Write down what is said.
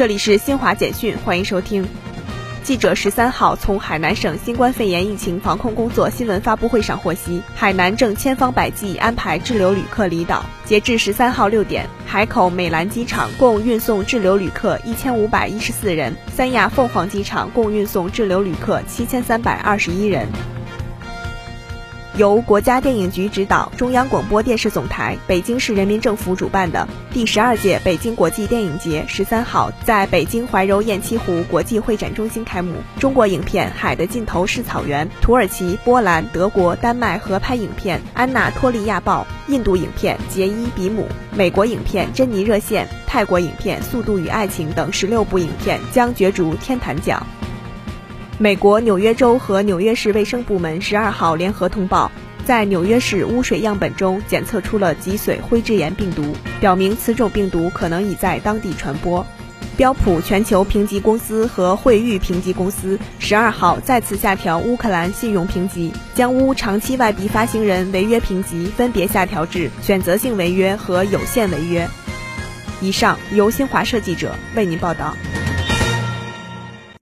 这里是新华简讯，欢迎收听。记者十三号从海南省新冠肺炎疫情防控工作新闻发布会上获悉，海南正千方百计安排滞留旅客离岛。截至十三号六点，海口美兰机场共运送滞留旅客一千五百一十四人，三亚凤凰机场共运送滞留旅客七千三百二十一人。由国家电影局指导、中央广播电视总台、北京市人民政府主办的第十二届北京国际电影节十三号在北京怀柔雁栖湖国际会展中心开幕。中国影片《海的尽头是草原》，土耳其、波兰、德国、丹麦合拍影片《安娜托利亚报》，印度影片《杰伊比姆》，美国影片《珍妮热线》，泰国影片《速度与爱情》等十六部影片将角逐天坛奖。美国纽约州和纽约市卫生部门十二号联合通报，在纽约市污水样本中检测出了脊髓灰质炎病毒，表明此种病毒可能已在当地传播。标普全球评级公司和惠誉评级公司十二号再次下调乌克兰信用评级，将乌长期外币发行人违约评级分别下调至选择性违约和有限违约。以上由新华社记者为您报道。